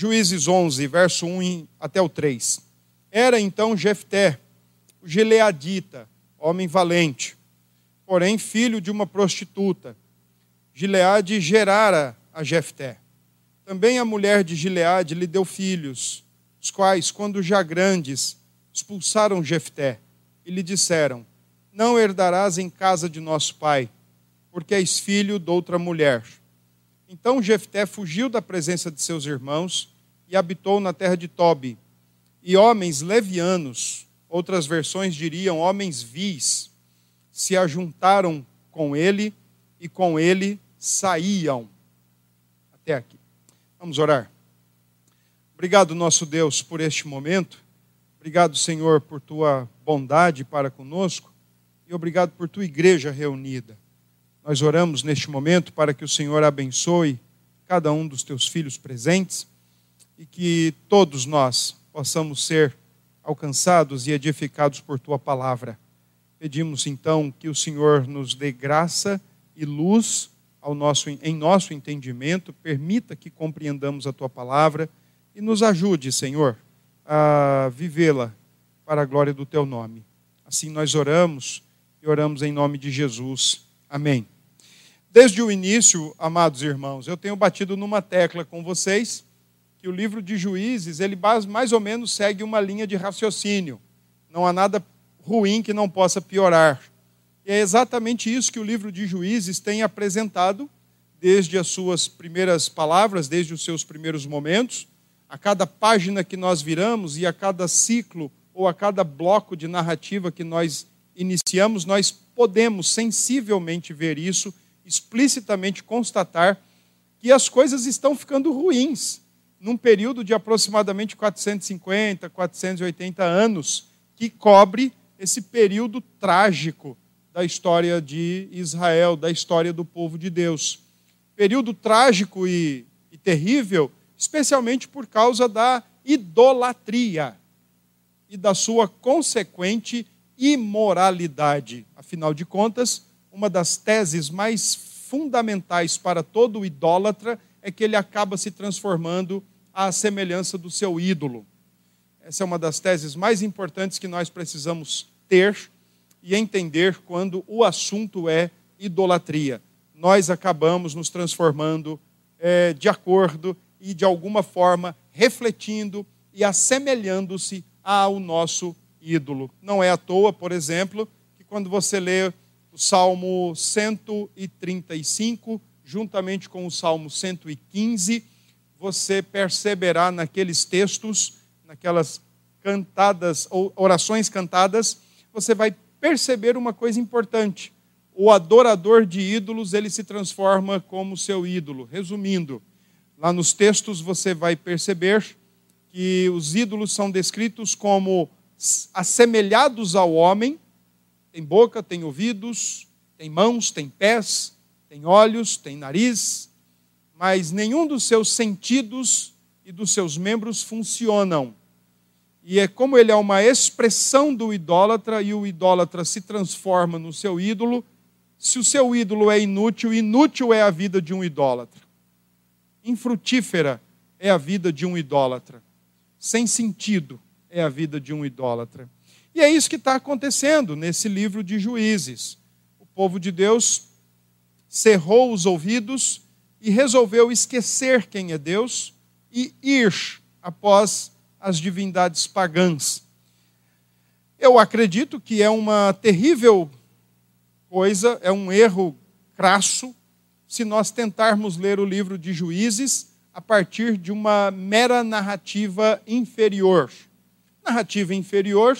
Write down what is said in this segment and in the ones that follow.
Juízes 11, verso 1 até o 3. Era então Jefté, o gileadita, homem valente, porém filho de uma prostituta. Gileade gerara a Jefté. Também a mulher de Gileade lhe deu filhos, os quais, quando já grandes, expulsaram Jefté e lhe disseram: Não herdarás em casa de nosso pai, porque és filho de outra mulher. Então Jefté fugiu da presença de seus irmãos e habitou na terra de Tobi. E homens levianos, outras versões diriam homens vis, se ajuntaram com ele e com ele saíam. Até aqui. Vamos orar. Obrigado, nosso Deus, por este momento. Obrigado, Senhor, por tua bondade para conosco. E obrigado por tua igreja reunida. Nós oramos neste momento para que o Senhor abençoe cada um dos teus filhos presentes e que todos nós possamos ser alcançados e edificados por tua palavra. Pedimos então que o Senhor nos dê graça e luz ao nosso, em nosso entendimento, permita que compreendamos a tua palavra e nos ajude, Senhor, a vivê-la para a glória do teu nome. Assim nós oramos e oramos em nome de Jesus. Amém. Desde o início, amados irmãos, eu tenho batido numa tecla com vocês que o livro de Juízes, ele mais ou menos segue uma linha de raciocínio. Não há nada ruim que não possa piorar. E é exatamente isso que o livro de Juízes tem apresentado desde as suas primeiras palavras, desde os seus primeiros momentos. A cada página que nós viramos e a cada ciclo ou a cada bloco de narrativa que nós iniciamos, nós podemos sensivelmente ver isso, explicitamente constatar que as coisas estão ficando ruins num período de aproximadamente 450, 480 anos, que cobre esse período trágico da história de Israel, da história do povo de Deus. Período trágico e, e terrível, especialmente por causa da idolatria e da sua consequente imoralidade. Afinal de contas, uma das teses mais fundamentais para todo idólatra é que ele acaba se transformando à semelhança do seu ídolo. Essa é uma das teses mais importantes que nós precisamos ter e entender quando o assunto é idolatria. Nós acabamos nos transformando é, de acordo e, de alguma forma, refletindo e assemelhando-se ao nosso ídolo. Não é à toa, por exemplo, que quando você lê o Salmo 135, juntamente com o Salmo 115, você perceberá naqueles textos, naquelas cantadas, ou orações cantadas, você vai perceber uma coisa importante. O adorador de ídolos, ele se transforma como seu ídolo. Resumindo, lá nos textos você vai perceber que os ídolos são descritos como assemelhados ao homem, tem boca, tem ouvidos, tem mãos, tem pés, tem olhos, tem nariz, mas nenhum dos seus sentidos e dos seus membros funcionam. E é como ele é uma expressão do idólatra e o idólatra se transforma no seu ídolo. Se o seu ídolo é inútil, inútil é a vida de um idólatra. Infrutífera é a vida de um idólatra. Sem sentido é a vida de um idólatra. E é isso que está acontecendo nesse livro de Juízes. O povo de Deus cerrou os ouvidos e resolveu esquecer quem é Deus e ir após as divindades pagãs. Eu acredito que é uma terrível coisa, é um erro crasso, se nós tentarmos ler o livro de Juízes a partir de uma mera narrativa inferior. Narrativa inferior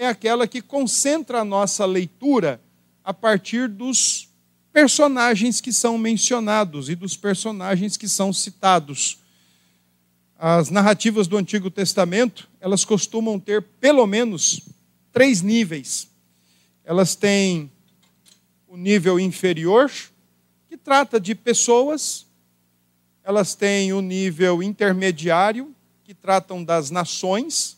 é aquela que concentra a nossa leitura a partir dos personagens que são mencionados e dos personagens que são citados. As narrativas do Antigo Testamento, elas costumam ter pelo menos três níveis. Elas têm o nível inferior, que trata de pessoas, elas têm o nível intermediário, que tratam das nações,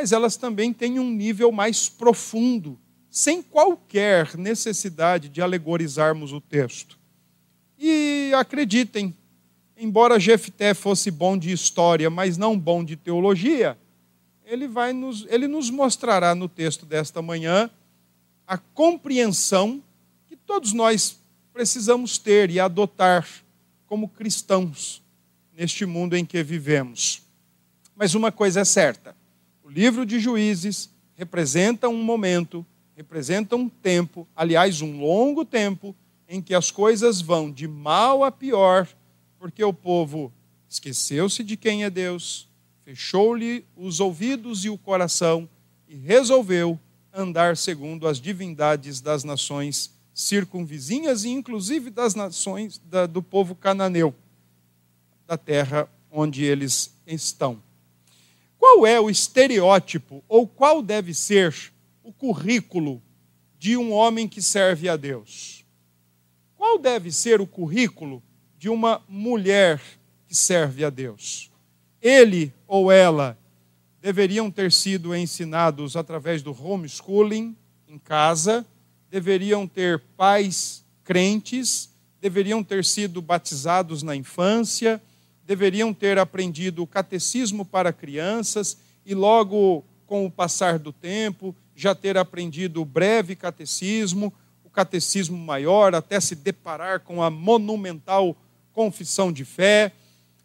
mas elas também têm um nível mais profundo, sem qualquer necessidade de alegorizarmos o texto. E acreditem, embora Jefté fosse bom de história, mas não bom de teologia, ele, vai nos, ele nos mostrará no texto desta manhã a compreensão que todos nós precisamos ter e adotar como cristãos neste mundo em que vivemos. Mas uma coisa é certa: o livro de Juízes representa um momento, representa um tempo, aliás, um longo tempo, em que as coisas vão de mal a pior, porque o povo esqueceu-se de quem é Deus, fechou-lhe os ouvidos e o coração e resolveu andar segundo as divindades das nações circunvizinhas e inclusive das nações da, do povo cananeu, da terra onde eles estão. Qual é o estereótipo ou qual deve ser o currículo de um homem que serve a Deus? Qual deve ser o currículo de uma mulher que serve a Deus? Ele ou ela deveriam ter sido ensinados através do homeschooling em casa, deveriam ter pais crentes, deveriam ter sido batizados na infância, deveriam ter aprendido o catecismo para crianças e logo com o passar do tempo já ter aprendido o breve catecismo, o catecismo maior, até se deparar com a monumental confissão de fé.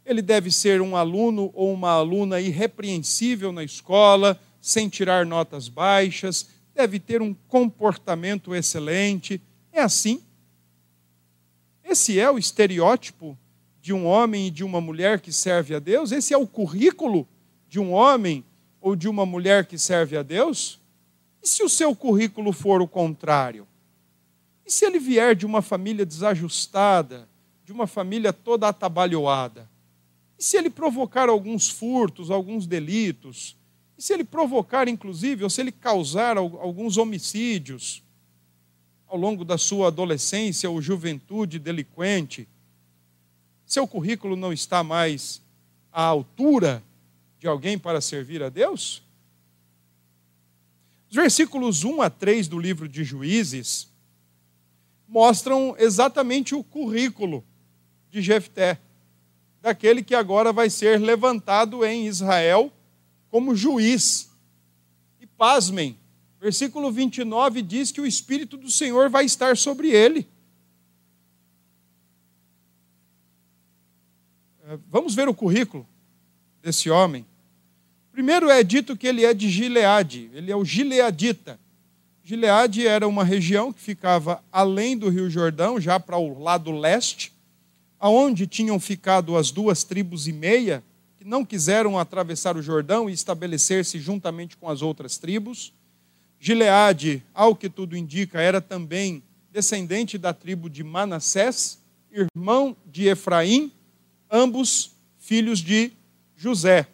Ele deve ser um aluno ou uma aluna irrepreensível na escola, sem tirar notas baixas, deve ter um comportamento excelente. É assim. Esse é o estereótipo de um homem e de uma mulher que serve a Deus? Esse é o currículo de um homem ou de uma mulher que serve a Deus? E se o seu currículo for o contrário? E se ele vier de uma família desajustada, de uma família toda atabalhoada? E se ele provocar alguns furtos, alguns delitos? E se ele provocar, inclusive, ou se ele causar alguns homicídios ao longo da sua adolescência ou juventude delinquente? Seu currículo não está mais à altura de alguém para servir a Deus? Os versículos 1 a 3 do livro de Juízes mostram exatamente o currículo de Jefté, daquele que agora vai ser levantado em Israel como juiz. E pasmem, versículo 29 diz que o Espírito do Senhor vai estar sobre ele. Vamos ver o currículo desse homem. Primeiro é dito que ele é de Gileade, ele é o Gileadita. Gileade era uma região que ficava além do Rio Jordão, já para o lado leste, aonde tinham ficado as duas tribos e meia, que não quiseram atravessar o Jordão e estabelecer-se juntamente com as outras tribos. Gileade, ao que tudo indica, era também descendente da tribo de Manassés, irmão de Efraim, ambos filhos de José.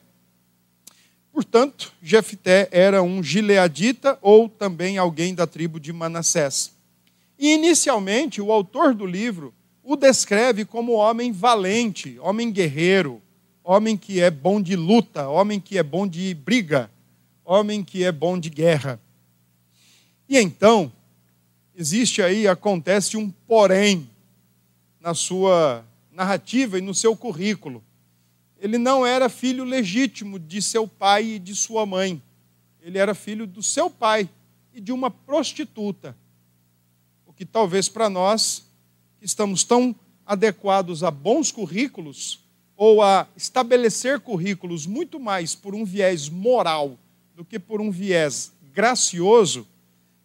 Portanto, Jefté era um gileadita ou também alguém da tribo de Manassés. E inicialmente, o autor do livro o descreve como homem valente, homem guerreiro, homem que é bom de luta, homem que é bom de briga, homem que é bom de guerra. E então, existe aí, acontece um porém na sua narrativa e no seu currículo. Ele não era filho legítimo de seu pai e de sua mãe. Ele era filho do seu pai e de uma prostituta. O que talvez para nós, que estamos tão adequados a bons currículos, ou a estabelecer currículos muito mais por um viés moral do que por um viés gracioso,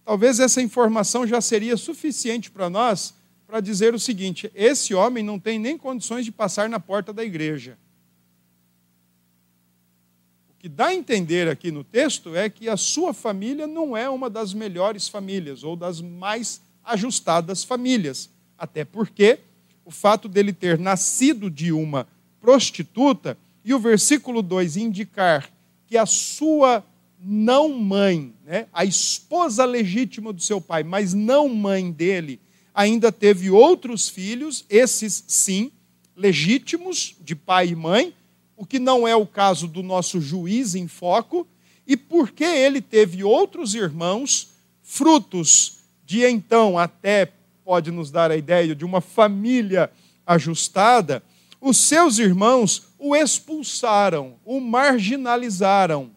talvez essa informação já seria suficiente para nós para dizer o seguinte: esse homem não tem nem condições de passar na porta da igreja. O que dá a entender aqui no texto é que a sua família não é uma das melhores famílias ou das mais ajustadas famílias. Até porque o fato dele ter nascido de uma prostituta e o versículo 2 indicar que a sua não mãe, né, a esposa legítima do seu pai, mas não mãe dele, ainda teve outros filhos, esses sim, legítimos, de pai e mãe, o que não é o caso do nosso juiz em foco, e porque ele teve outros irmãos, frutos de então até pode nos dar a ideia de uma família ajustada, os seus irmãos o expulsaram, o marginalizaram,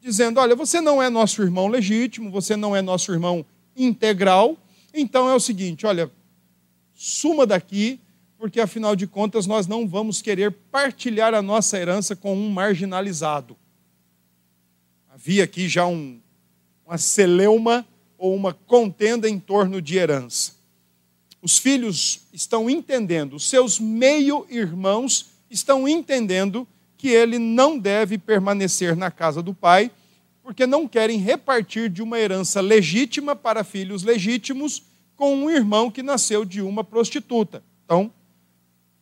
dizendo: Olha, você não é nosso irmão legítimo, você não é nosso irmão integral, então é o seguinte: olha, suma daqui, porque afinal de contas nós não vamos querer partilhar a nossa herança com um marginalizado. Havia aqui já um, uma celeuma ou uma contenda em torno de herança. Os filhos estão entendendo, os seus meio-irmãos estão entendendo que ele não deve permanecer na casa do pai, porque não querem repartir de uma herança legítima para filhos legítimos com um irmão que nasceu de uma prostituta. Então,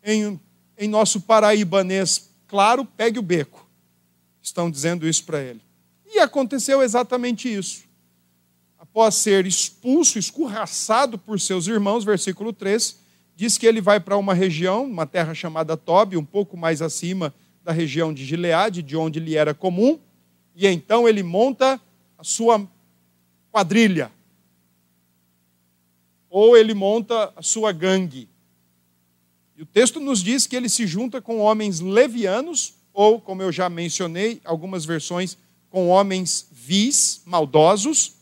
em, em nosso paraibanês claro, pegue o beco. Estão dizendo isso para ele. E aconteceu exatamente isso. Após ser expulso, escorraçado por seus irmãos, versículo 3, diz que ele vai para uma região, uma terra chamada Tobi, um pouco mais acima da região de Gileade, de onde lhe era comum, e então ele monta a sua quadrilha, ou ele monta a sua gangue. E o texto nos diz que ele se junta com homens levianos, ou, como eu já mencionei, algumas versões, com homens vis, maldosos,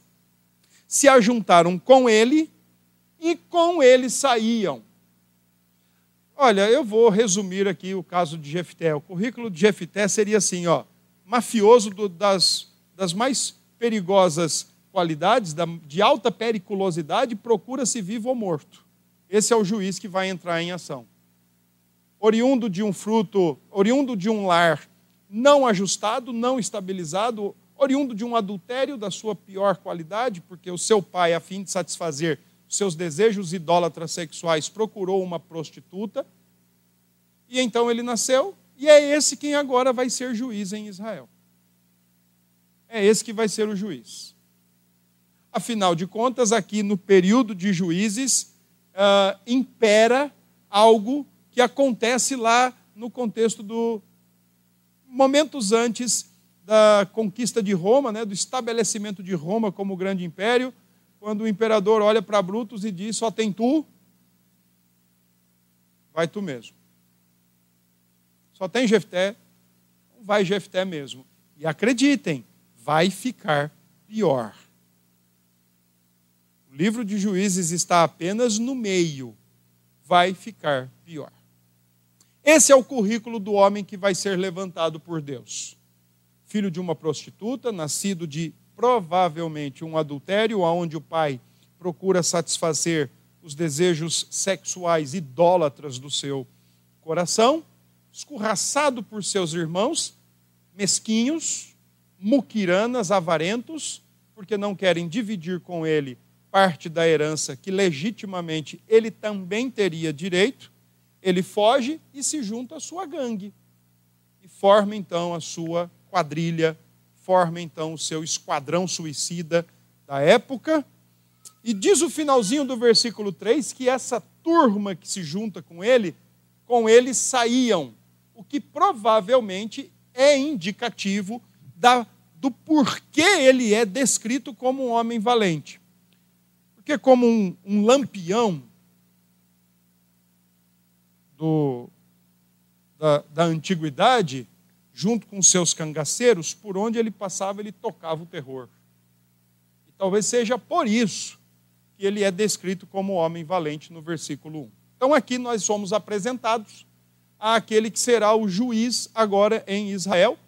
se ajuntaram com ele e com ele saíam. Olha, eu vou resumir aqui o caso de Jefté. O currículo de Jefté seria assim, ó, mafioso do, das, das mais perigosas qualidades, da, de alta periculosidade, procura-se vivo ou morto. Esse é o juiz que vai entrar em ação. Oriundo de um fruto, oriundo de um lar não ajustado, não estabilizado, oriundo de um adultério da sua pior qualidade, porque o seu pai, a fim de satisfazer seus desejos idólatras sexuais, procurou uma prostituta, e então ele nasceu, e é esse quem agora vai ser juiz em Israel. É esse que vai ser o juiz. Afinal de contas, aqui no período de juízes, uh, impera algo que acontece lá no contexto do momentos antes da conquista de Roma, né, do estabelecimento de Roma como grande império, quando o imperador olha para Brutus e diz: só tem tu, vai tu mesmo. Só tem Jefté, vai Jefté mesmo. E acreditem, vai ficar pior. O livro de Juízes está apenas no meio, vai ficar pior. Esse é o currículo do homem que vai ser levantado por Deus filho de uma prostituta, nascido de provavelmente um adultério, onde o pai procura satisfazer os desejos sexuais idólatras do seu coração, escorraçado por seus irmãos, mesquinhos, muquiranas, avarentos, porque não querem dividir com ele parte da herança que legitimamente ele também teria direito, ele foge e se junta à sua gangue e forma então a sua quadrilha, forma então o seu esquadrão suicida da época. E diz o finalzinho do versículo 3 que essa turma que se junta com ele, com ele saíam, o que provavelmente é indicativo da, do porquê ele é descrito como um homem valente. Porque, como um, um lampião do, da, da antiguidade, junto com seus cangaceiros, por onde ele passava, ele tocava o terror. E talvez seja por isso que ele é descrito como homem valente no versículo 1. Então aqui nós somos apresentados àquele que será o juiz agora em Israel,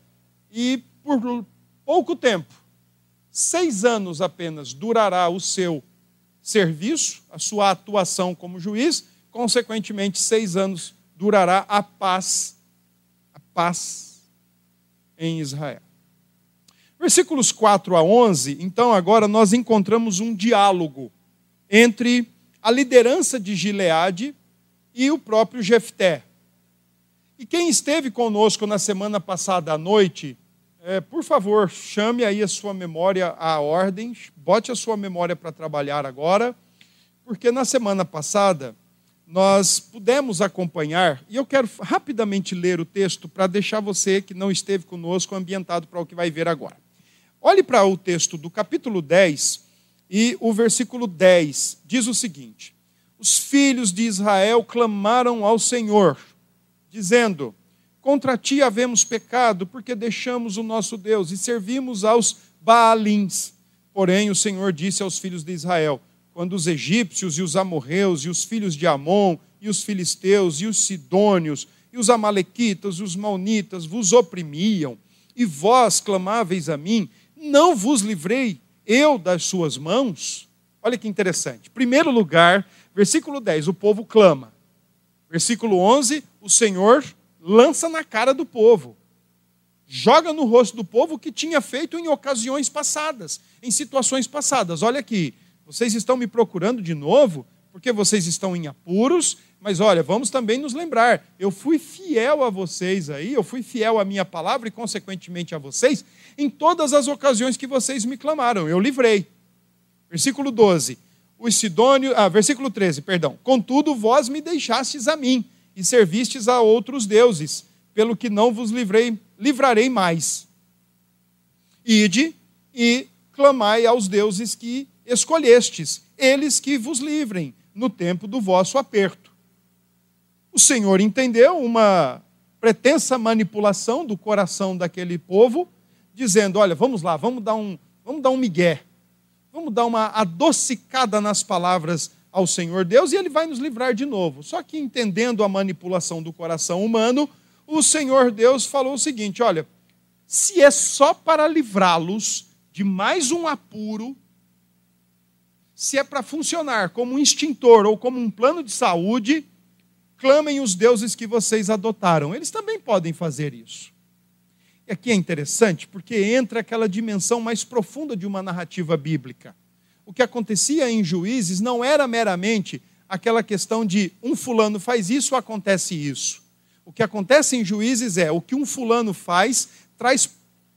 e por pouco tempo, seis anos apenas, durará o seu serviço, a sua atuação como juiz, consequentemente, seis anos durará a paz, a paz em Israel. Versículos 4 a 11, então agora nós encontramos um diálogo entre a liderança de Gileade e o próprio Jefté. E quem esteve conosco na semana passada à noite, é, por favor, chame aí a sua memória à ordem, bote a sua memória para trabalhar agora, porque na semana passada nós pudemos acompanhar, e eu quero rapidamente ler o texto para deixar você que não esteve conosco ambientado para o que vai ver agora. Olhe para o texto do capítulo 10 e o versículo 10 diz o seguinte: Os filhos de Israel clamaram ao Senhor, dizendo: Contra ti havemos pecado, porque deixamos o nosso Deus e servimos aos Baalins. Porém, o Senhor disse aos filhos de Israel: Quando os egípcios e os amorreus e os filhos de Amon e os filisteus e os sidônios e os amalequitas e os maunitas vos oprimiam, e vós clamáveis a mim, não vos livrei eu das suas mãos? Olha que interessante. Primeiro lugar, versículo 10, o povo clama. Versículo 11, o Senhor lança na cara do povo. Joga no rosto do povo o que tinha feito em ocasiões passadas, em situações passadas. Olha aqui, vocês estão me procurando de novo porque vocês estão em apuros, mas olha, vamos também nos lembrar, eu fui fiel a vocês aí, eu fui fiel à minha palavra e, consequentemente, a vocês, em todas as ocasiões que vocês me clamaram, eu livrei. Versículo 12, os Sidônios, ah, versículo 13, perdão. Contudo, vós me deixastes a mim e servistes a outros deuses, pelo que não vos livrei, livrarei mais. Ide e clamai aos deuses que escolhestes, eles que vos livrem no tempo do vosso aperto. O Senhor entendeu uma pretensa manipulação do coração daquele povo, dizendo: Olha, vamos lá, vamos dar um, vamos dar um migué, vamos dar uma adocicada nas palavras ao Senhor Deus e ele vai nos livrar de novo. Só que entendendo a manipulação do coração humano, o Senhor Deus falou o seguinte: Olha, se é só para livrá-los de mais um apuro, se é para funcionar como um extintor ou como um plano de saúde, clamem os deuses que vocês adotaram. Eles também podem fazer isso. E aqui é interessante porque entra aquela dimensão mais profunda de uma narrativa bíblica. O que acontecia em Juízes não era meramente aquela questão de um fulano faz isso, acontece isso. O que acontece em Juízes é o que um fulano faz traz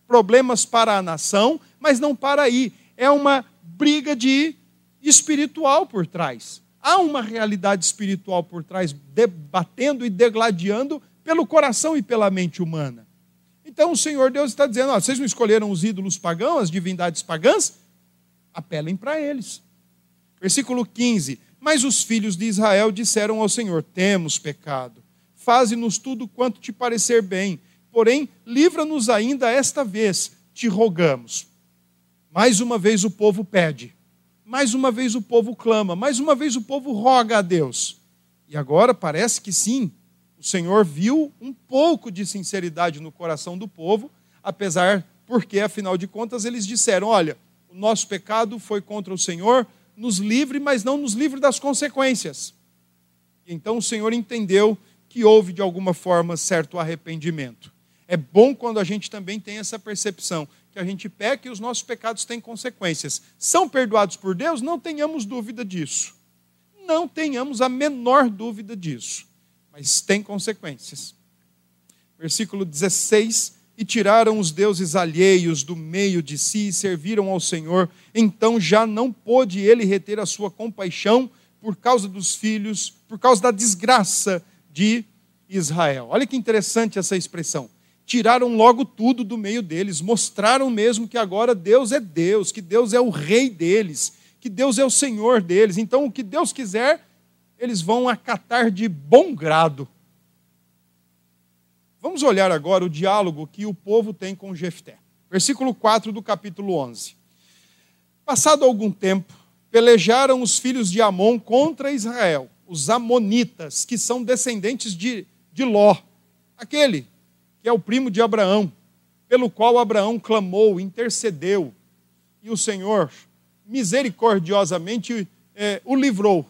problemas para a nação, mas não para aí. É uma briga de espiritual por trás. Há uma realidade espiritual por trás, debatendo e degladiando pelo coração e pela mente humana. Então o Senhor Deus está dizendo: ó, vocês não escolheram os ídolos pagãos, as divindades pagãs? Apelem para eles. Versículo 15: Mas os filhos de Israel disseram ao Senhor: Temos pecado, faze-nos tudo quanto te parecer bem, porém, livra-nos ainda esta vez, te rogamos. Mais uma vez o povo pede. Mais uma vez o povo clama, mais uma vez o povo roga a Deus. E agora parece que sim, o Senhor viu um pouco de sinceridade no coração do povo, apesar porque, afinal de contas, eles disseram: olha, o nosso pecado foi contra o Senhor, nos livre, mas não nos livre das consequências. E então o Senhor entendeu que houve, de alguma forma, certo arrependimento. É bom quando a gente também tem essa percepção que a gente peca e os nossos pecados têm consequências. São perdoados por Deus? Não tenhamos dúvida disso. Não tenhamos a menor dúvida disso. Mas tem consequências. Versículo 16: E tiraram os deuses alheios do meio de si e serviram ao Senhor. Então já não pôde ele reter a sua compaixão por causa dos filhos, por causa da desgraça de Israel. Olha que interessante essa expressão tiraram logo tudo do meio deles, mostraram mesmo que agora Deus é Deus, que Deus é o rei deles, que Deus é o Senhor deles. Então, o que Deus quiser, eles vão acatar de bom grado. Vamos olhar agora o diálogo que o povo tem com Jefté. Versículo 4 do capítulo 11. Passado algum tempo, pelejaram os filhos de Amon contra Israel, os amonitas, que são descendentes de, de Ló, aquele que é o primo de Abraão, pelo qual Abraão clamou, intercedeu, e o Senhor misericordiosamente é, o livrou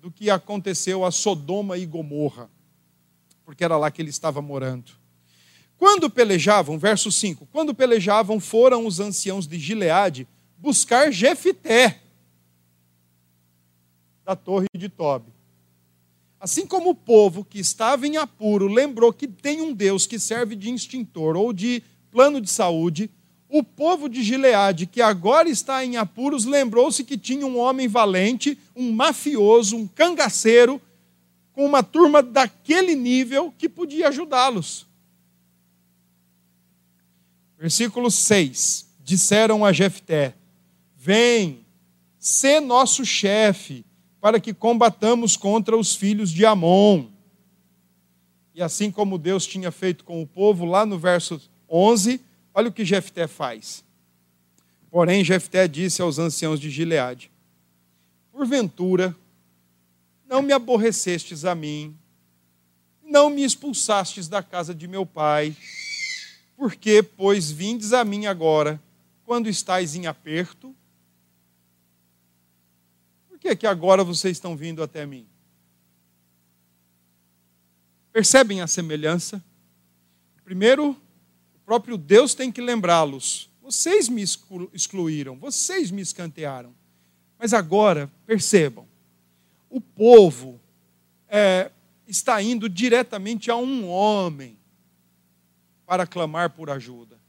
do que aconteceu a Sodoma e Gomorra, porque era lá que ele estava morando. Quando pelejavam, verso 5, quando pelejavam, foram os anciãos de Gileade buscar Jefité, da torre de Tobi. Assim como o povo que estava em apuro lembrou que tem um Deus que serve de extintor ou de plano de saúde, o povo de Gileade, que agora está em apuros, lembrou-se que tinha um homem valente, um mafioso, um cangaceiro, com uma turma daquele nível que podia ajudá-los. Versículo 6: Disseram a Jefté: Vem, sê nosso chefe para que combatamos contra os filhos de Amon. E assim como Deus tinha feito com o povo, lá no verso 11, olha o que Jefté faz. Porém, Jefté disse aos anciãos de Gileade: Porventura, não me aborrecestes a mim, não me expulsastes da casa de meu pai, porque, pois, vindes a mim agora, quando estáis em aperto? Por que, que agora vocês estão vindo até mim? Percebem a semelhança? Primeiro, o próprio Deus tem que lembrá-los. Vocês me excluíram, vocês me escantearam. Mas agora, percebam, o povo é, está indo diretamente a um homem para clamar por ajuda.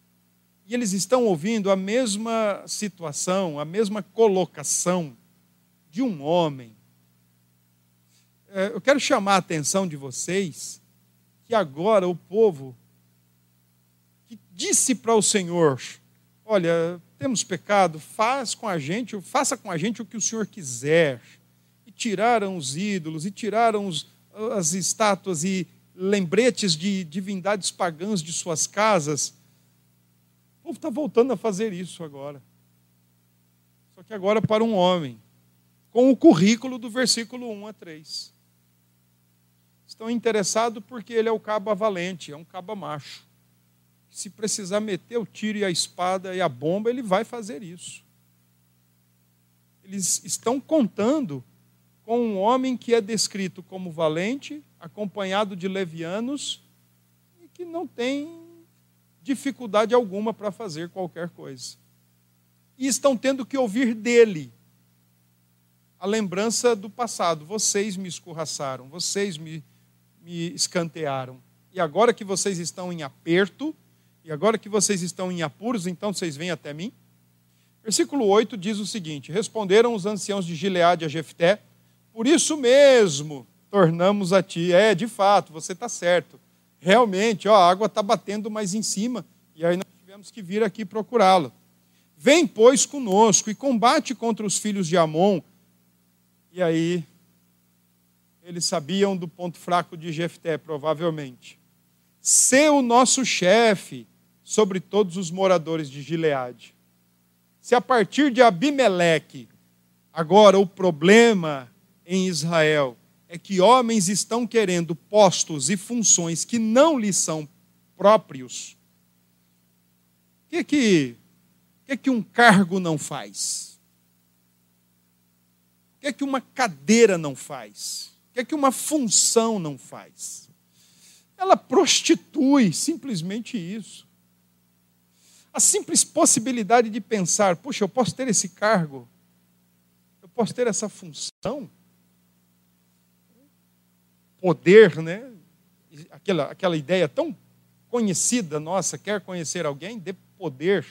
E eles estão ouvindo a mesma situação, a mesma colocação de um homem. É, eu quero chamar a atenção de vocês que agora o povo que disse para o Senhor: Olha, temos pecado, faz com a gente, faça com a gente o que o Senhor quiser. Tiraram os ídolos, e tiraram os, as estátuas e lembretes de divindades pagãs de suas casas. O povo está voltando a fazer isso agora. Só que agora para um homem, com o currículo do versículo 1 a 3. Estão interessados porque ele é o cabo valente, é um cabo macho. Se precisar meter o tiro e a espada e a bomba, ele vai fazer isso. Eles estão contando com um homem que é descrito como valente, acompanhado de levianos e que não tem dificuldade alguma para fazer qualquer coisa. E estão tendo que ouvir dele a lembrança do passado. Vocês me escorraçaram, vocês me, me escantearam. E agora que vocês estão em aperto, e agora que vocês estão em apuros, então vocês vêm até mim? Versículo 8 diz o seguinte: Responderam os anciãos de Gileade a Jefté: por isso mesmo tornamos a ti. É, de fato, você está certo. Realmente, ó, a água está batendo mais em cima. E aí nós tivemos que vir aqui procurá-lo. Vem, pois, conosco e combate contra os filhos de Amon. E aí, eles sabiam do ponto fraco de Jefté, provavelmente. Ser o nosso chefe sobre todos os moradores de Gileade. Se a partir de Abimeleque, agora o problema em Israel é que homens estão querendo postos e funções que não lhes são próprios. O que, que, que, que um cargo não faz? O que, que uma cadeira não faz? O que, que uma função não faz? Ela prostitui simplesmente isso. A simples possibilidade de pensar, puxa, eu posso ter esse cargo, eu posso ter essa função, poder, né? Aquela, aquela ideia tão conhecida nossa, quer conhecer alguém, dê poder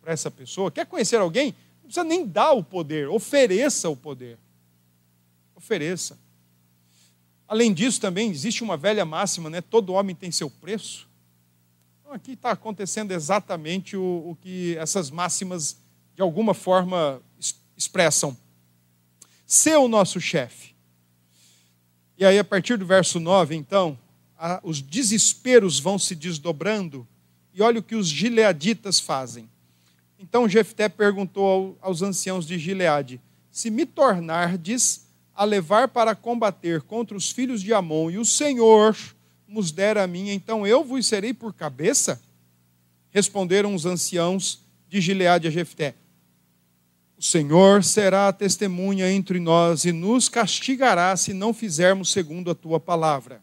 para essa pessoa. Quer conhecer alguém? Não precisa nem dar o poder, ofereça o poder. Ofereça. Além disso, também existe uma velha máxima, né? Todo homem tem seu preço. Então, aqui está acontecendo exatamente o, o que essas máximas, de alguma forma, expressam. Ser o nosso chefe. E aí, a partir do verso 9, então, a, os desesperos vão se desdobrando, e olha o que os gileaditas fazem. Então Jefté perguntou ao, aos anciãos de Gileade: Se me tornardes a levar para combater contra os filhos de Amon, e o Senhor nos der a mim, então eu vos serei por cabeça? Responderam os anciãos de Gileade a Jefté: Senhor será testemunha entre nós e nos castigará se não fizermos segundo a tua palavra.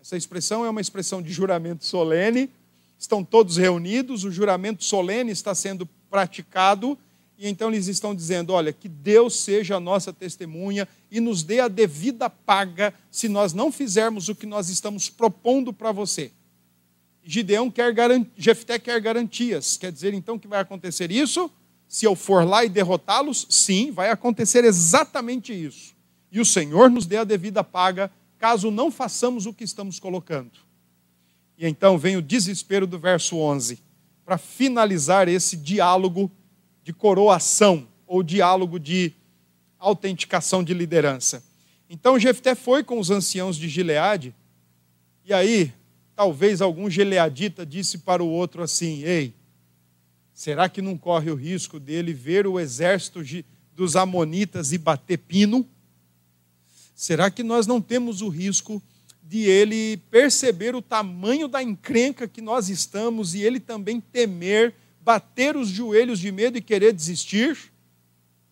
Essa expressão é uma expressão de juramento solene. Estão todos reunidos, o juramento solene está sendo praticado, e então eles estão dizendo: olha, que Deus seja a nossa testemunha e nos dê a devida paga se nós não fizermos o que nós estamos propondo para você. Gideão quer Jefté quer garantias. Quer dizer então que vai acontecer isso? Se eu for lá e derrotá-los, sim, vai acontecer exatamente isso. E o Senhor nos dê a devida paga, caso não façamos o que estamos colocando. E então vem o desespero do verso 11, para finalizar esse diálogo de coroação, ou diálogo de autenticação de liderança. Então Jefté foi com os anciãos de Gileade, e aí talvez algum geleadita disse para o outro assim: Ei, será que não corre o risco dele ver o exército dos Amonitas e bater pino? Será que nós não temos o risco de ele perceber o tamanho da encrenca que nós estamos e ele também temer, bater os joelhos de medo e querer desistir?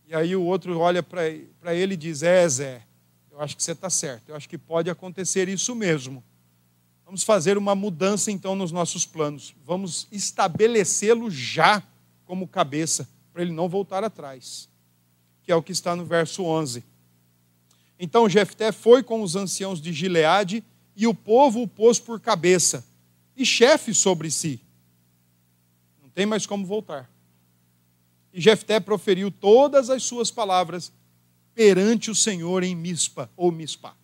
E aí o outro olha para ele e diz: É, Zé, eu acho que você está certo, eu acho que pode acontecer isso mesmo. Vamos fazer uma mudança então nos nossos planos. Vamos estabelecê-lo já como cabeça, para ele não voltar atrás. Que é o que está no verso 11. Então Jefté foi com os anciãos de Gileade e o povo o pôs por cabeça e chefe sobre si. Não tem mais como voltar. E Jefté proferiu todas as suas palavras perante o Senhor em Mispa ou Mispa.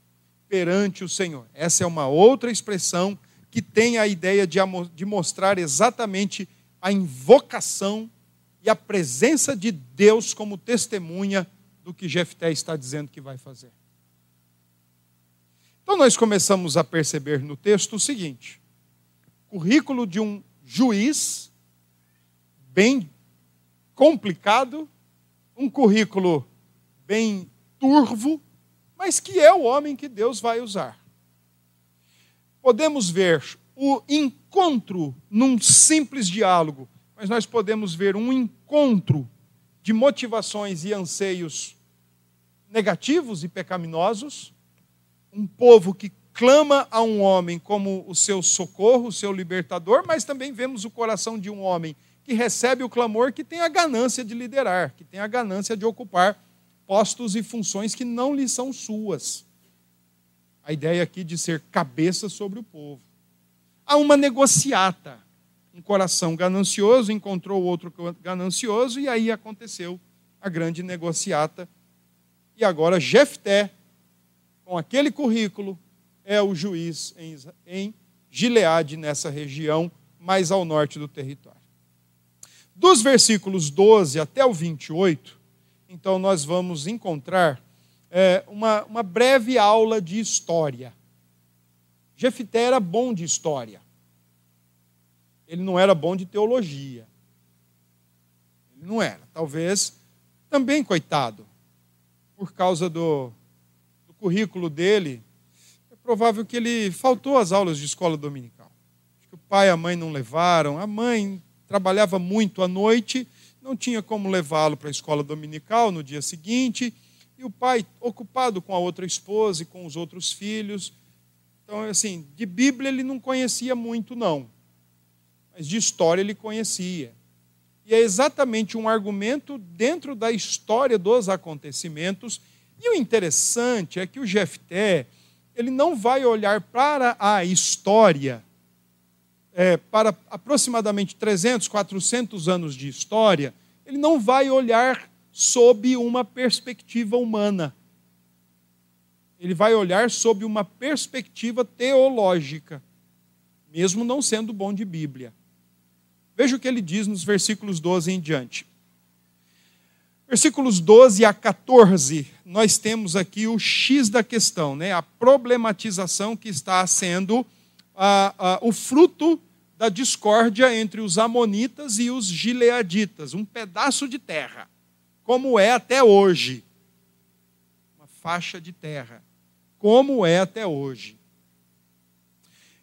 Perante o Senhor. Essa é uma outra expressão que tem a ideia de, de mostrar exatamente a invocação e a presença de Deus como testemunha do que Jefté está dizendo que vai fazer. Então nós começamos a perceber no texto o seguinte: currículo de um juiz bem complicado, um currículo bem turvo, mas que é o homem que Deus vai usar. Podemos ver o encontro num simples diálogo, mas nós podemos ver um encontro de motivações e anseios negativos e pecaminosos um povo que clama a um homem como o seu socorro, o seu libertador, mas também vemos o coração de um homem que recebe o clamor, que tem a ganância de liderar, que tem a ganância de ocupar postos e funções que não lhe são suas. A ideia aqui de ser cabeça sobre o povo. Há uma negociata. Um coração ganancioso encontrou outro ganancioso, e aí aconteceu a grande negociata. E agora Jefté com aquele currículo, é o juiz em, Gileade, nessa região mais ao norte do território. Dos versículos 12 até o 28, então nós vamos encontrar é, uma, uma breve aula de história. Jefité era bom de história. Ele não era bom de teologia. Ele não era. Talvez também, coitado, por causa do, currículo dele, é provável que ele faltou às aulas de escola dominical. Acho que o pai e a mãe não levaram. A mãe trabalhava muito à noite, não tinha como levá-lo para a escola dominical no dia seguinte. E o pai, ocupado com a outra esposa e com os outros filhos. Então, assim, de Bíblia ele não conhecia muito, não. Mas de história ele conhecia. E é exatamente um argumento dentro da história dos acontecimentos e o interessante é que o Jefté, ele não vai olhar para a história, é, para aproximadamente 300, 400 anos de história, ele não vai olhar sob uma perspectiva humana. Ele vai olhar sob uma perspectiva teológica, mesmo não sendo bom de Bíblia. Veja o que ele diz nos versículos 12 em diante. Versículos 12 a 14, nós temos aqui o X da questão, né? a problematização que está sendo ah, ah, o fruto da discórdia entre os Amonitas e os Gileaditas, um pedaço de terra, como é até hoje. Uma faixa de terra, como é até hoje.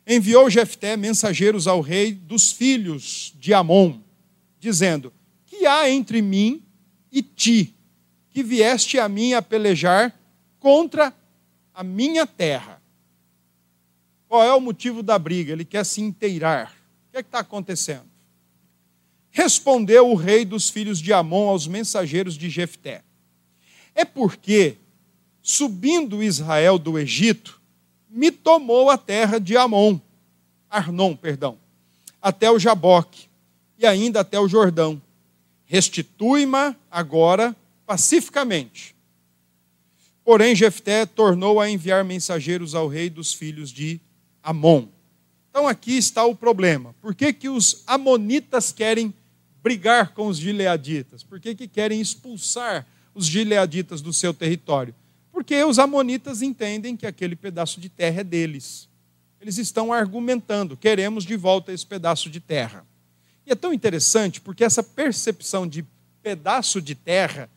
Enviou Jefté mensageiros ao rei dos filhos de Amon, dizendo: Que há entre mim e ti, que vieste a mim a pelejar contra a minha terra. Qual é o motivo da briga? Ele quer se inteirar. Que é está acontecendo? Respondeu o rei dos filhos de Amon aos mensageiros de Jefté: É porque, subindo Israel do Egito, me tomou a terra de Amon, Arnon, perdão, até o Jaboque e ainda até o Jordão restitui-ma agora pacificamente. Porém, Jefté tornou a enviar mensageiros ao rei dos filhos de Amon. Então aqui está o problema. Por que, que os amonitas querem brigar com os gileaditas? Por que, que querem expulsar os gileaditas do seu território? Porque os amonitas entendem que aquele pedaço de terra é deles. eles estão argumentando: queremos de volta esse pedaço de terra. E é tão interessante porque essa percepção de pedaço de terra,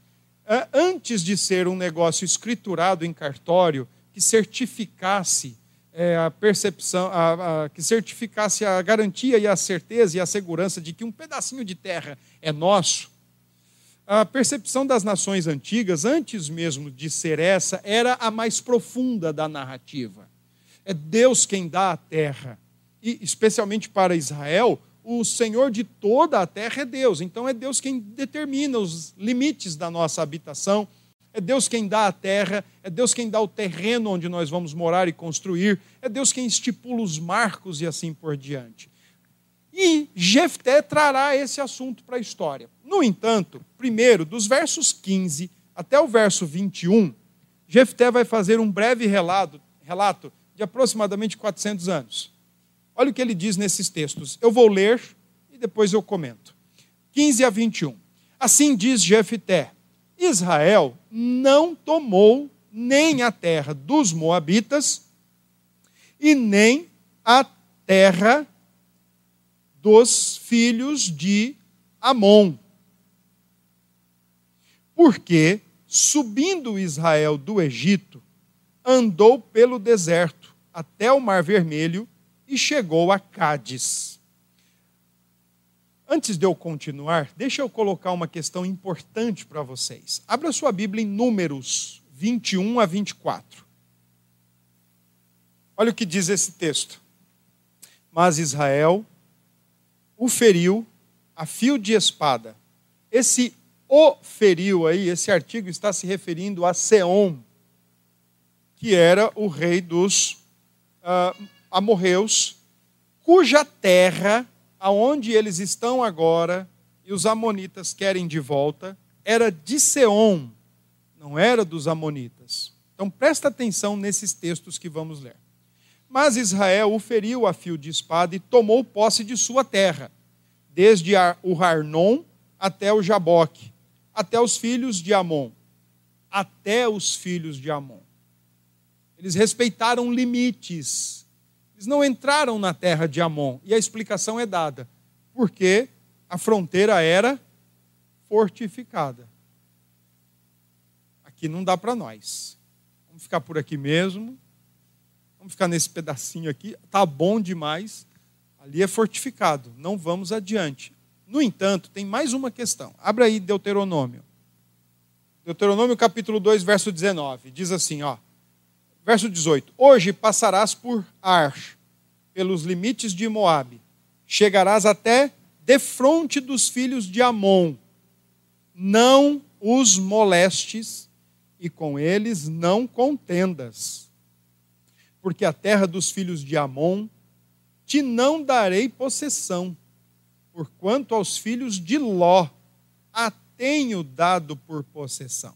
antes de ser um negócio escriturado em cartório, que certificasse é, a percepção, a, a, que certificasse a garantia e a certeza e a segurança de que um pedacinho de terra é nosso, a percepção das nações antigas, antes mesmo de ser essa, era a mais profunda da narrativa. É Deus quem dá a terra. E, especialmente para Israel, o Senhor de toda a terra é Deus. Então, é Deus quem determina os limites da nossa habitação, é Deus quem dá a terra, é Deus quem dá o terreno onde nós vamos morar e construir, é Deus quem estipula os marcos e assim por diante. E Jefté trará esse assunto para a história. No entanto, primeiro, dos versos 15 até o verso 21, Jefté vai fazer um breve relato, relato de aproximadamente 400 anos. Olha o que ele diz nesses textos. Eu vou ler e depois eu comento. 15 a 21. Assim diz Jefté: Israel não tomou nem a terra dos Moabitas e nem a terra dos filhos de Amon. Porque, subindo Israel do Egito, andou pelo deserto até o Mar Vermelho e chegou a Cádiz. Antes de eu continuar, deixa eu colocar uma questão importante para vocês. Abra sua Bíblia em Números 21 a 24. Olha o que diz esse texto. Mas Israel o feriu a fio de espada. Esse o feriu aí, esse artigo está se referindo a Seom, que era o rei dos uh, amorreus, cuja terra aonde eles estão agora e os amonitas querem de volta, era de Seom, não era dos amonitas. Então presta atenção nesses textos que vamos ler. Mas Israel o feriu a fio de espada e tomou posse de sua terra, desde o Harnon até o Jaboque, até os filhos de Amon. Até os filhos de Amon. Eles respeitaram limites eles não entraram na terra de Amon. E a explicação é dada. Porque a fronteira era fortificada. Aqui não dá para nós. Vamos ficar por aqui mesmo. Vamos ficar nesse pedacinho aqui. Tá bom demais. Ali é fortificado. Não vamos adiante. No entanto, tem mais uma questão. Abra aí Deuteronômio. Deuteronômio capítulo 2, verso 19. Diz assim, ó. Verso 18: Hoje passarás por Ar, pelos limites de Moabe, chegarás até defronte dos filhos de Amon. Não os molestes e com eles não contendas. Porque a terra dos filhos de Amon te não darei possessão, porquanto aos filhos de Ló a tenho dado por possessão.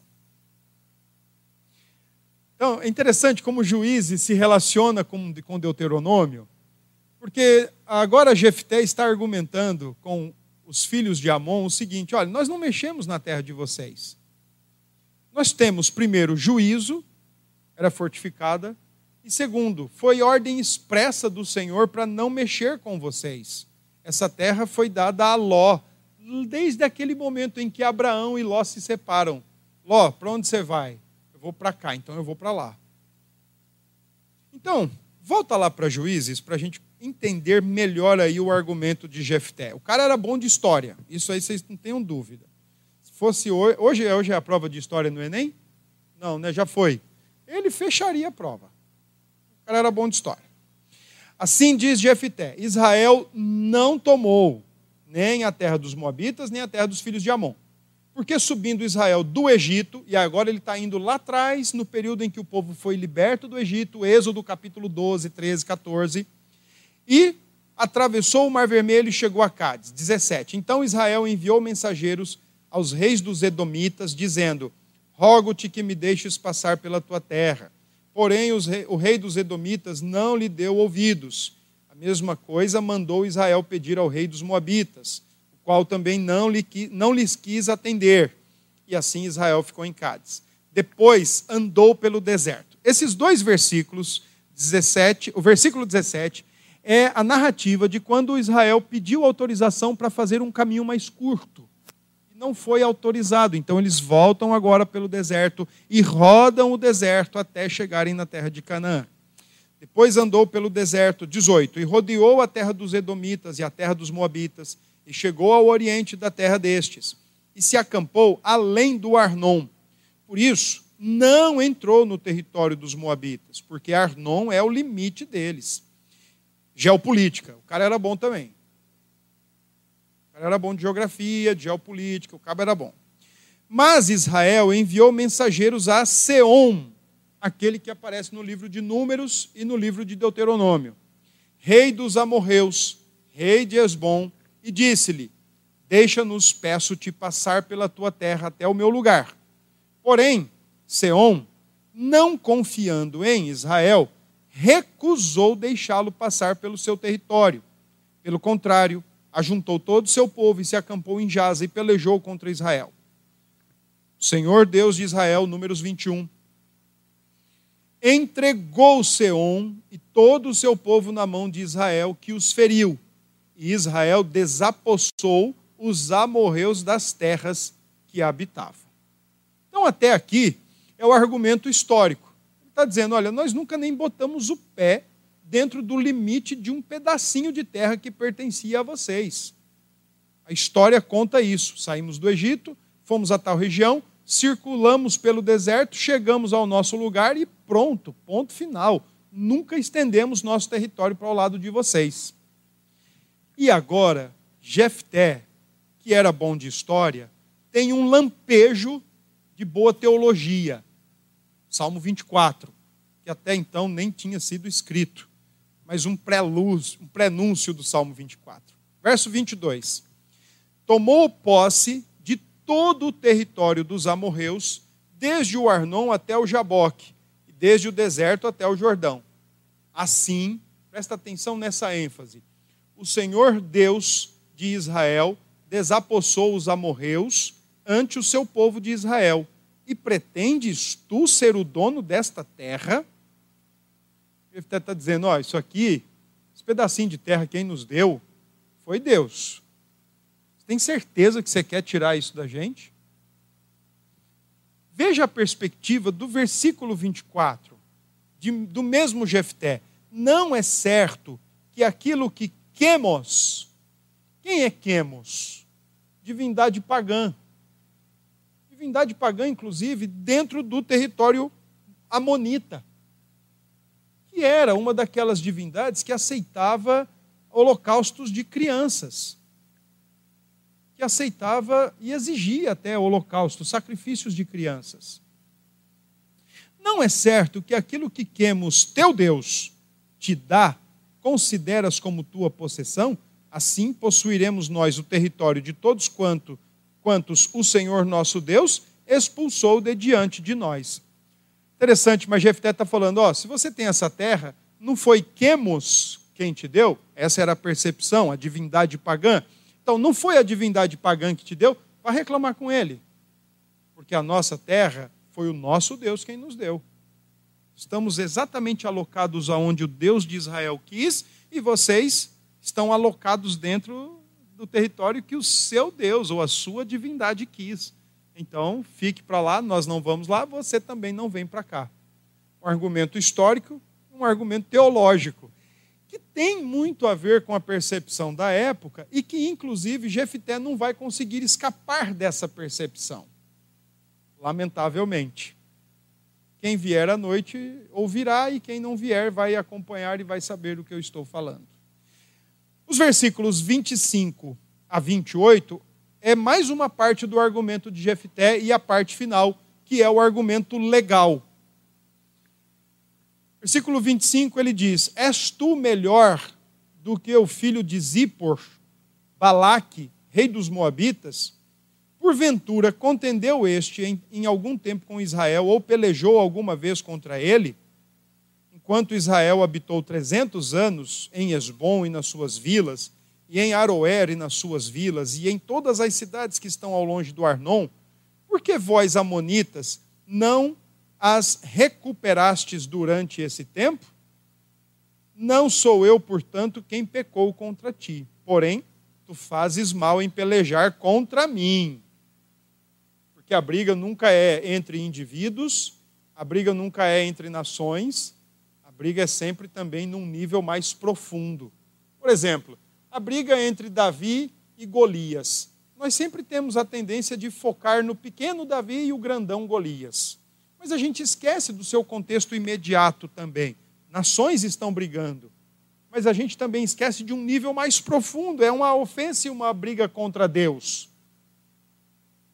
Então, é interessante como juiz se relaciona com, com Deuteronômio, porque agora Jefté está argumentando com os filhos de Amon o seguinte: olha, nós não mexemos na terra de vocês. Nós temos, primeiro, juízo, era fortificada, e segundo, foi ordem expressa do Senhor para não mexer com vocês. Essa terra foi dada a Ló, desde aquele momento em que Abraão e Ló se separam. Ló, para onde você vai? Vou para cá, então eu vou para lá. Então, volta lá para Juízes para a gente entender melhor aí o argumento de Jefté. O cara era bom de história, isso aí vocês não tenham dúvida. Se fosse hoje, hoje, hoje é a prova de história no Enem? Não, né? Já foi. Ele fecharia a prova. O cara era bom de história. Assim diz Jefté: Israel não tomou nem a terra dos Moabitas, nem a terra dos filhos de Amon. Porque subindo Israel do Egito, e agora ele está indo lá atrás, no período em que o povo foi liberto do Egito, Êxodo capítulo 12, 13, 14, e atravessou o Mar Vermelho e chegou a Cádiz. 17. Então Israel enviou mensageiros aos reis dos Edomitas, dizendo: Rogo-te que me deixes passar pela tua terra. Porém, rei, o rei dos Edomitas não lhe deu ouvidos. A mesma coisa mandou Israel pedir ao rei dos Moabitas qual também não, lhe, não lhes quis atender. E assim Israel ficou em Cádiz. Depois andou pelo deserto. Esses dois versículos, 17, o versículo 17 é a narrativa de quando Israel pediu autorização para fazer um caminho mais curto. Não foi autorizado. Então eles voltam agora pelo deserto e rodam o deserto até chegarem na terra de Canaã. Depois andou pelo deserto, 18, e rodeou a terra dos Edomitas e a terra dos Moabitas, e chegou ao oriente da terra destes, e se acampou além do Arnon. Por isso, não entrou no território dos Moabitas, porque Arnon é o limite deles. Geopolítica, o cara era bom também. O cara era bom de geografia, de geopolítica, o cara era bom. Mas Israel enviou mensageiros a Seom, aquele que aparece no livro de Números e no livro de Deuteronômio, rei dos amorreus, rei de Esbom, e disse-lhe: Deixa-nos, peço-te, passar pela tua terra até o meu lugar. Porém, Seom, não confiando em Israel, recusou deixá-lo passar pelo seu território. Pelo contrário, ajuntou todo o seu povo e se acampou em Jaza e pelejou contra Israel. O Senhor Deus de Israel, números 21, entregou Seom e todo o seu povo na mão de Israel, que os feriu. E Israel desapossou os amorreus das terras que habitavam. Então, até aqui é o argumento histórico. Ele está dizendo: olha, nós nunca nem botamos o pé dentro do limite de um pedacinho de terra que pertencia a vocês. A história conta isso. Saímos do Egito, fomos a tal região, circulamos pelo deserto, chegamos ao nosso lugar e pronto, ponto final. Nunca estendemos nosso território para o lado de vocês. E agora, Jefté, que era bom de história, tem um lampejo de boa teologia. Salmo 24, que até então nem tinha sido escrito, mas um prelúcio, um prenúncio do Salmo 24. Verso 22. Tomou posse todo o território dos amorreus, desde o Arnon até o Jaboque, e desde o deserto até o Jordão. Assim, presta atenção nessa ênfase, o Senhor Deus de Israel desapossou os amorreus ante o seu povo de Israel. E pretendes tu ser o dono desta terra? Ele está dizendo: ó, isso aqui, esse pedacinho de terra, quem nos deu foi Deus. Tem certeza que você quer tirar isso da gente? Veja a perspectiva do versículo 24, de, do mesmo Jefté. Não é certo que aquilo que quemos, quem é quemos? Divindade pagã. Divindade pagã, inclusive, dentro do território amonita, que era uma daquelas divindades que aceitava holocaustos de crianças que aceitava e exigia até holocausto, sacrifícios de crianças. Não é certo que aquilo que quemos teu Deus te dá, consideras como tua possessão? Assim possuiremos nós o território de todos quanto, quantos o Senhor nosso Deus expulsou de diante de nós. Interessante, mas Jefté está falando: ó, se você tem essa terra, não foi Quemos quem te deu? Essa era a percepção, a divindade pagã. Então, não foi a divindade pagã que te deu, para reclamar com ele. Porque a nossa terra foi o nosso Deus quem nos deu. Estamos exatamente alocados aonde o Deus de Israel quis e vocês estão alocados dentro do território que o seu Deus ou a sua divindade quis. Então, fique para lá, nós não vamos lá, você também não vem para cá. Um argumento histórico, um argumento teológico que tem muito a ver com a percepção da época e que, inclusive, Jefté não vai conseguir escapar dessa percepção. Lamentavelmente. Quem vier à noite ouvirá, e quem não vier vai acompanhar e vai saber o que eu estou falando. Os versículos 25 a 28 é mais uma parte do argumento de Jefté e a parte final, que é o argumento legal. Versículo 25 ele diz: És tu melhor do que o filho de Zippor, Balaque, rei dos Moabitas? Porventura contendeu este em, em algum tempo com Israel ou pelejou alguma vez contra ele? Enquanto Israel habitou trezentos anos em Esbom e nas suas vilas, e em Aroer e nas suas vilas, e em todas as cidades que estão ao longe do Arnon, por que vós, amonitas, não as recuperastes durante esse tempo? Não sou eu, portanto, quem pecou contra ti. Porém, tu fazes mal em pelejar contra mim. Porque a briga nunca é entre indivíduos, a briga nunca é entre nações, a briga é sempre também num nível mais profundo. Por exemplo, a briga entre Davi e Golias. Nós sempre temos a tendência de focar no pequeno Davi e o grandão Golias. Mas a gente esquece do seu contexto imediato também. Nações estão brigando mas a gente também esquece de um nível mais profundo, é uma ofensa e uma briga contra Deus.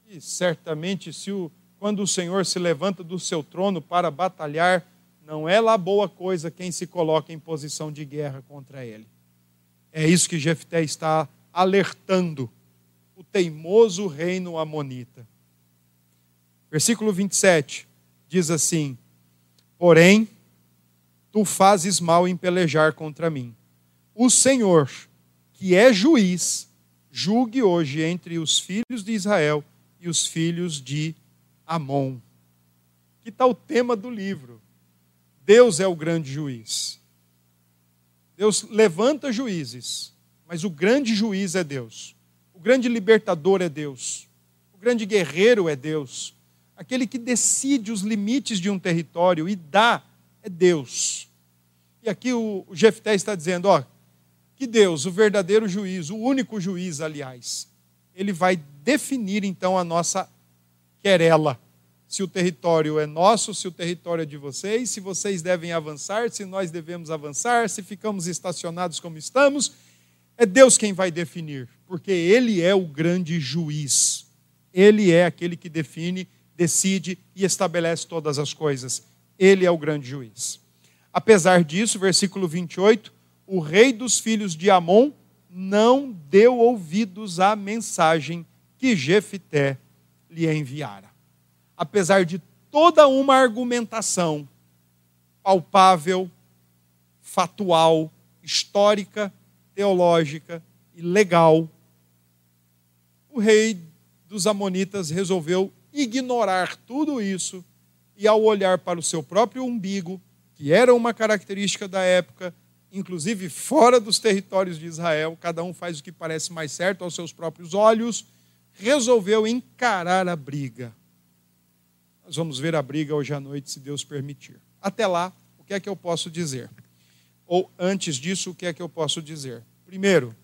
E certamente, se o, quando o Senhor se levanta do seu trono para batalhar, não é lá boa coisa quem se coloca em posição de guerra contra ele. É isso que Jefté está alertando o teimoso reino amonita. Versículo 27 diz assim: Porém, tu fazes mal em pelejar contra mim. O Senhor, que é juiz, julgue hoje entre os filhos de Israel e os filhos de Amon. Que tal o tema do livro? Deus é o grande juiz. Deus levanta juízes, mas o grande juiz é Deus. O grande libertador é Deus. O grande guerreiro é Deus. Aquele que decide os limites de um território e dá é Deus. E aqui o Jefté está dizendo, ó, que Deus, o verdadeiro juiz, o único juiz, aliás, ele vai definir então a nossa querela. Se o território é nosso, se o território é de vocês, se vocês devem avançar, se nós devemos avançar, se ficamos estacionados como estamos, é Deus quem vai definir, porque Ele é o grande juiz. Ele é aquele que define, decide e estabelece todas as coisas. Ele é o grande juiz. Apesar disso, versículo 28, o rei dos filhos de Amon não deu ouvidos à mensagem que Jefité lhe enviara. Apesar de toda uma argumentação palpável, fatual, histórica, teológica e legal, o rei dos Amonitas resolveu ignorar tudo isso e, ao olhar para o seu próprio umbigo, que era uma característica da época, inclusive fora dos territórios de Israel, cada um faz o que parece mais certo aos seus próprios olhos, resolveu encarar a briga. Nós vamos ver a briga hoje à noite, se Deus permitir. Até lá, o que é que eu posso dizer? Ou antes disso, o que é que eu posso dizer? Primeiro,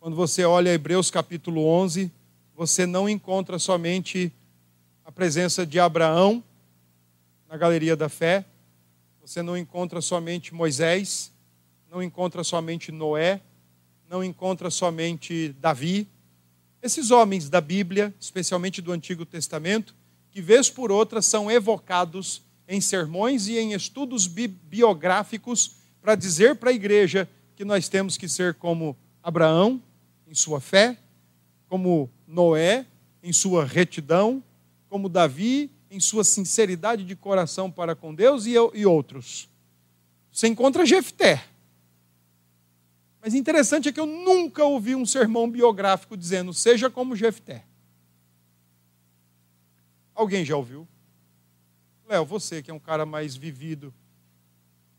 quando você olha Hebreus capítulo 11, você não encontra somente a presença de Abraão na galeria da fé, você não encontra somente Moisés, não encontra somente Noé, não encontra somente Davi. Esses homens da Bíblia, especialmente do Antigo Testamento, que vez por outra são evocados em sermões e em estudos bi biográficos para dizer para a igreja que nós temos que ser como Abraão em sua fé, como Noé em sua retidão, como Davi em sua sinceridade de coração para com Deus e, e outros. Você encontra Jefté. Mas interessante é que eu nunca ouvi um sermão biográfico dizendo seja como Jefté. Alguém já ouviu? Léo, você que é um cara mais vivido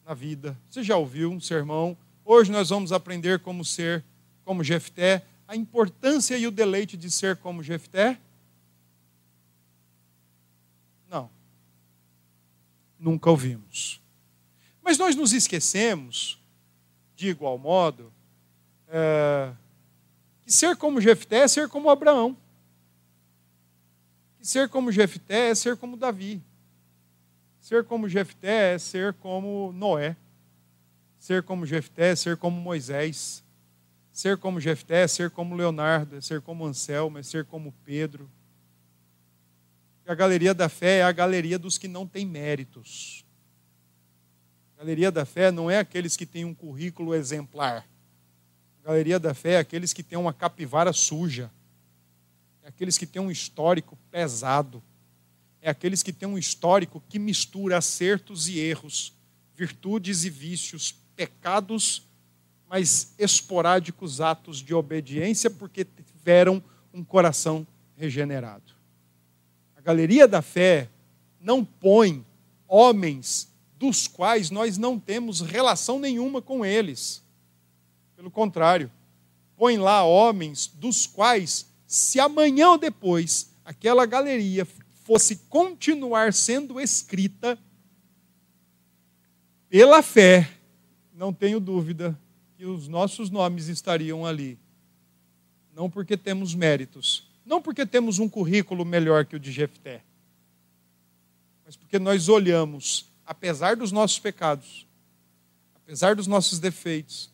na vida, você já ouviu um sermão? Hoje nós vamos aprender como ser como Jefté, a importância e o deleite de ser como Jefté. Nunca ouvimos. Mas nós nos esquecemos, de igual modo, é, que ser como Jefté é ser como Abraão. Que ser como Jefté é ser como Davi. Ser como Jefté é ser como Noé. Ser como Jefté é ser como Moisés. Ser como Jefté é ser como Leonardo, é ser como Anselmo, é ser como Pedro a galeria da fé é a galeria dos que não têm méritos. A galeria da fé não é aqueles que têm um currículo exemplar. A galeria da fé é aqueles que têm uma capivara suja. É aqueles que têm um histórico pesado. É aqueles que têm um histórico que mistura acertos e erros, virtudes e vícios, pecados, mas esporádicos atos de obediência porque tiveram um coração regenerado. A galeria da fé não põe homens dos quais nós não temos relação nenhuma com eles. Pelo contrário, põe lá homens dos quais, se amanhã ou depois aquela galeria fosse continuar sendo escrita, pela fé, não tenho dúvida que os nossos nomes estariam ali. Não porque temos méritos, não porque temos um currículo melhor que o de Jefté, mas porque nós olhamos, apesar dos nossos pecados, apesar dos nossos defeitos,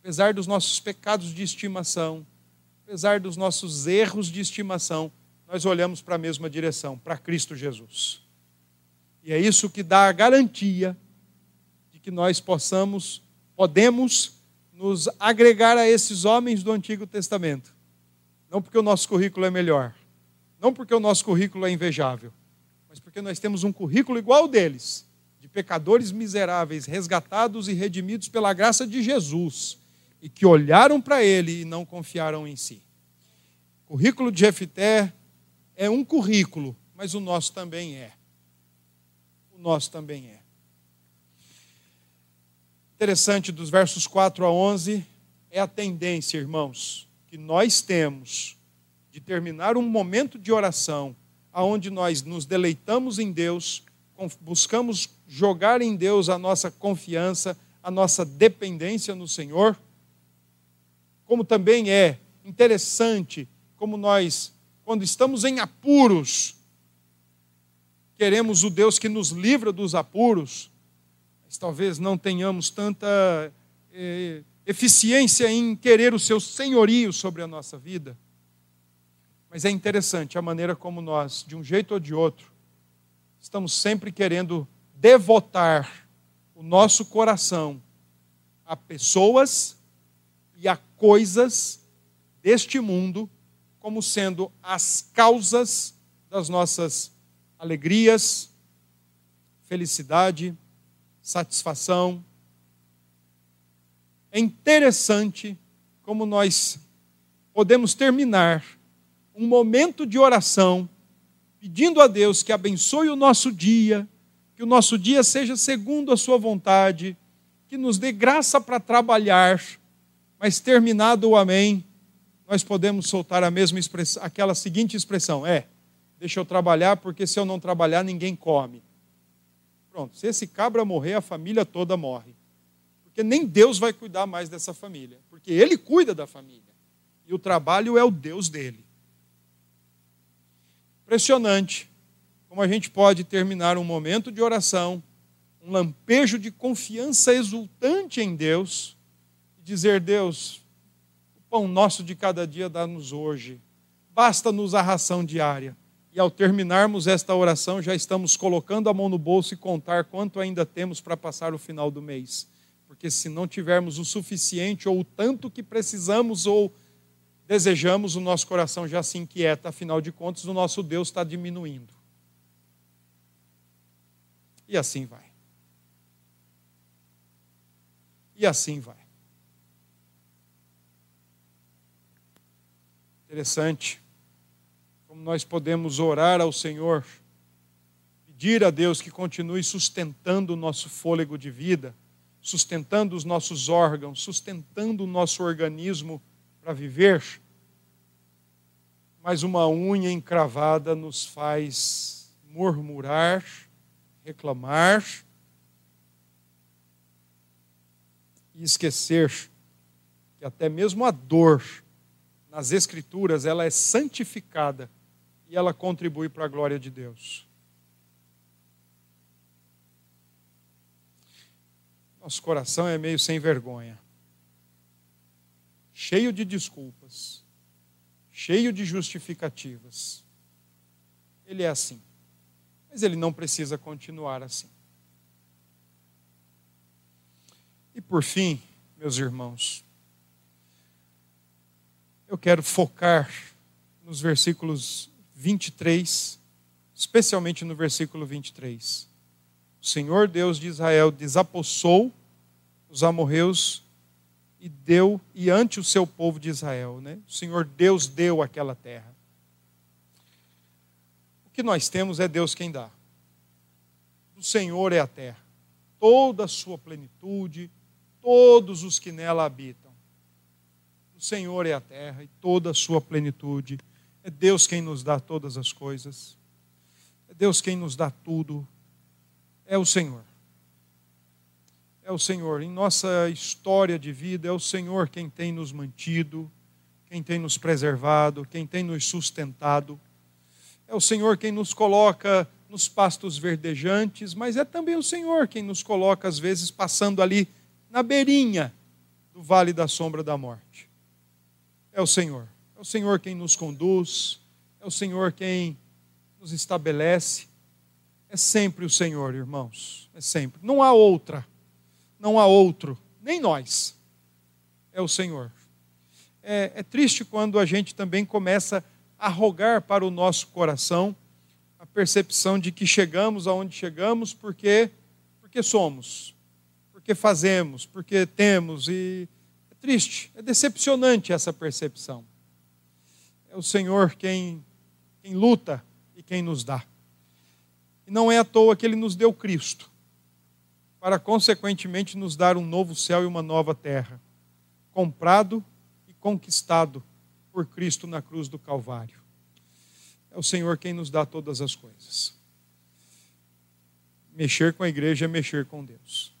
apesar dos nossos pecados de estimação, apesar dos nossos erros de estimação, nós olhamos para a mesma direção, para Cristo Jesus. E é isso que dá a garantia de que nós possamos, podemos nos agregar a esses homens do Antigo Testamento. Não porque o nosso currículo é melhor, não porque o nosso currículo é invejável, mas porque nós temos um currículo igual deles, de pecadores miseráveis, resgatados e redimidos pela graça de Jesus e que olharam para ele e não confiaram em si. O currículo de Jefité é um currículo, mas o nosso também é. O nosso também é. Interessante dos versos 4 a 11 é a tendência, irmãos, que nós temos de terminar um momento de oração aonde nós nos deleitamos em Deus, buscamos jogar em Deus a nossa confiança, a nossa dependência no Senhor como também é interessante como nós, quando estamos em apuros, queremos o Deus que nos livra dos apuros, mas talvez não tenhamos tanta eh, eficiência em querer o seu senhorio sobre a nossa vida. Mas é interessante a maneira como nós, de um jeito ou de outro, estamos sempre querendo devotar o nosso coração a pessoas e a coisas deste mundo como sendo as causas das nossas alegrias, felicidade, satisfação. É interessante como nós podemos terminar um momento de oração pedindo a Deus que abençoe o nosso dia, que o nosso dia seja segundo a sua vontade, que nos dê graça para trabalhar mas terminado o amém, nós podemos soltar a mesma expressão, aquela seguinte expressão: é, deixa eu trabalhar, porque se eu não trabalhar, ninguém come. Pronto, se esse cabra morrer, a família toda morre. Porque nem Deus vai cuidar mais dessa família, porque Ele cuida da família. E o trabalho é o Deus dele. Impressionante como a gente pode terminar um momento de oração, um lampejo de confiança exultante em Deus dizer: Deus, o pão nosso de cada dia dá-nos hoje, basta-nos a ração diária. E ao terminarmos esta oração, já estamos colocando a mão no bolso e contar quanto ainda temos para passar o final do mês. Porque se não tivermos o suficiente ou o tanto que precisamos ou desejamos, o nosso coração já se inquieta, afinal de contas, o nosso Deus está diminuindo. E assim vai. E assim vai. Interessante como nós podemos orar ao Senhor, pedir a Deus que continue sustentando o nosso fôlego de vida, sustentando os nossos órgãos, sustentando o nosso organismo para viver. Mas uma unha encravada nos faz murmurar, reclamar e esquecer que até mesmo a dor nas Escrituras, ela é santificada e ela contribui para a glória de Deus. Nosso coração é meio sem vergonha, cheio de desculpas, cheio de justificativas. Ele é assim, mas ele não precisa continuar assim. E por fim, meus irmãos, eu quero focar nos versículos 23, especialmente no versículo 23. O Senhor Deus de Israel desapossou os amorreus e deu e ante o seu povo de Israel, né? O Senhor Deus deu aquela terra. O que nós temos é Deus quem dá. O Senhor é a terra. toda a sua plenitude, todos os que nela habitam. O Senhor é a terra e toda a sua plenitude. É Deus quem nos dá todas as coisas. É Deus quem nos dá tudo. É o Senhor. É o Senhor. Em nossa história de vida, é o Senhor quem tem nos mantido, quem tem nos preservado, quem tem nos sustentado. É o Senhor quem nos coloca nos pastos verdejantes, mas é também o Senhor quem nos coloca, às vezes, passando ali na beirinha do vale da sombra da morte. É o Senhor. É o Senhor quem nos conduz, é o Senhor quem nos estabelece. É sempre o Senhor, irmãos. É sempre. Não há outra. Não há outro. Nem nós. É o Senhor. É, é triste quando a gente também começa a rogar para o nosso coração a percepção de que chegamos aonde chegamos porque porque somos, porque fazemos, porque temos e é triste, é decepcionante essa percepção. É o Senhor quem quem luta e quem nos dá. E não é à toa que ele nos deu Cristo, para consequentemente nos dar um novo céu e uma nova terra, comprado e conquistado por Cristo na cruz do Calvário. É o Senhor quem nos dá todas as coisas. Mexer com a igreja é mexer com Deus.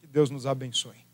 Que Deus nos abençoe.